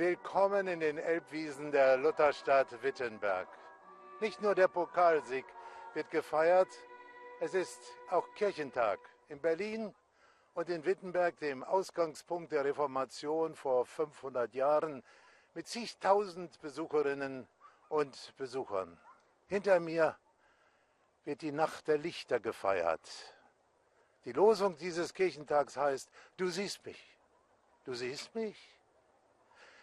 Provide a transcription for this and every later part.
Willkommen in den Elbwiesen der Lutherstadt Wittenberg. Nicht nur der Pokalsieg wird gefeiert, es ist auch Kirchentag in Berlin und in Wittenberg, dem Ausgangspunkt der Reformation vor 500 Jahren, mit zigtausend Besucherinnen und Besuchern. Hinter mir wird die Nacht der Lichter gefeiert. Die Losung dieses Kirchentags heißt, du siehst mich, du siehst mich.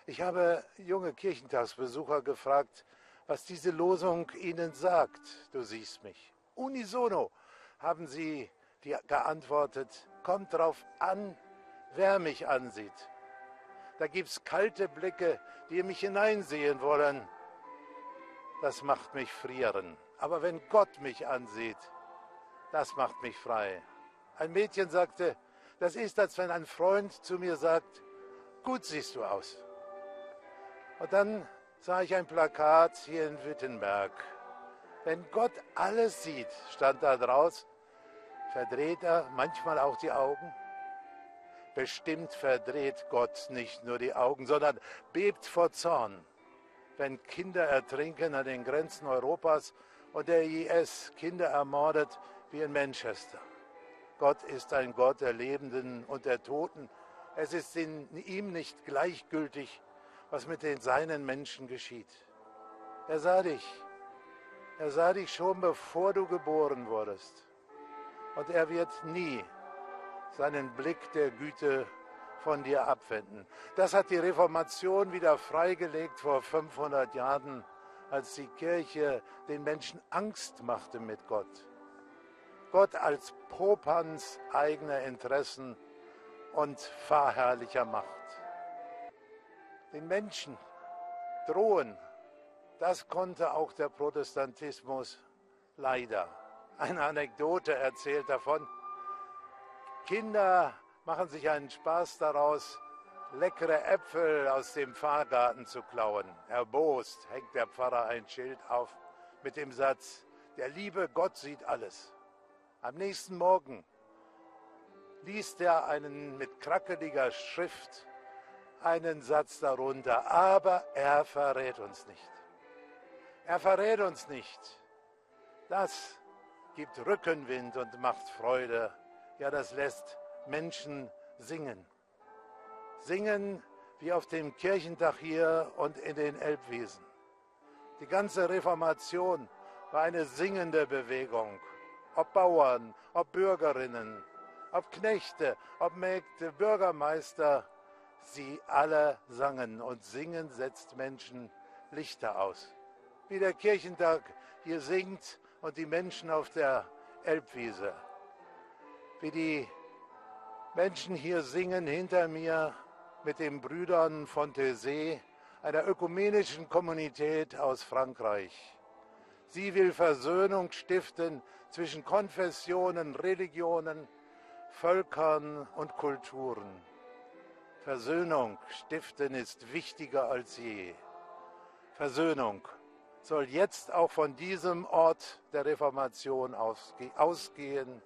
Ich habe junge Kirchentagsbesucher gefragt, was diese Losung ihnen sagt, du siehst mich. Unisono haben sie geantwortet, kommt drauf an, wer mich ansieht. Da gibt es kalte Blicke, die in mich hineinsehen wollen. Das macht mich frieren. Aber wenn Gott mich ansieht, das macht mich frei. Ein Mädchen sagte, das ist, als wenn ein Freund zu mir sagt, gut siehst du aus. Und dann sah ich ein Plakat hier in Wittenberg. Wenn Gott alles sieht, stand da draus, verdreht er manchmal auch die Augen? Bestimmt verdreht Gott nicht nur die Augen, sondern bebt vor Zorn, wenn Kinder ertrinken an den Grenzen Europas und der IS Kinder ermordet wie in Manchester. Gott ist ein Gott der Lebenden und der Toten. Es ist in ihm nicht gleichgültig, was mit den seinen Menschen geschieht. Er sah dich. Er sah dich schon bevor du geboren wurdest. Und er wird nie seinen Blick der Güte von dir abwenden. Das hat die Reformation wieder freigelegt vor 500 Jahren, als die Kirche den Menschen Angst machte mit Gott. Gott als Popanz eigener Interessen und fahrherrlicher Macht den Menschen drohen, das konnte auch der Protestantismus leider. Eine Anekdote erzählt davon. Kinder machen sich einen Spaß daraus, leckere Äpfel aus dem Fahrgarten zu klauen. Erbost hängt der Pfarrer ein Schild auf mit dem Satz, der liebe Gott sieht alles. Am nächsten Morgen liest er einen mit krackeliger Schrift einen Satz darunter, aber er verrät uns nicht. Er verrät uns nicht. Das gibt Rückenwind und macht Freude. Ja, das lässt Menschen singen. Singen wie auf dem Kirchentag hier und in den Elbwiesen. Die ganze Reformation war eine singende Bewegung. Ob Bauern, ob Bürgerinnen, ob Knechte, ob Mägde, Bürgermeister, Sie alle sangen und singen setzt Menschen Lichter aus. Wie der Kirchentag hier singt und die Menschen auf der Elbwiese. Wie die Menschen hier singen hinter mir mit den Brüdern von Thésée, einer ökumenischen Kommunität aus Frankreich. Sie will Versöhnung stiften zwischen Konfessionen, Religionen, Völkern und Kulturen. Versöhnung stiften ist wichtiger als je. Versöhnung soll jetzt auch von diesem Ort der Reformation ausgehen,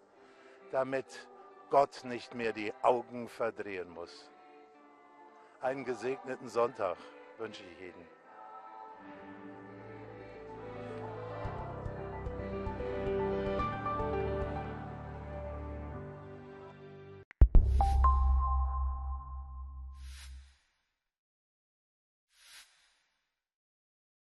damit Gott nicht mehr die Augen verdrehen muss. Einen gesegneten Sonntag wünsche ich Ihnen.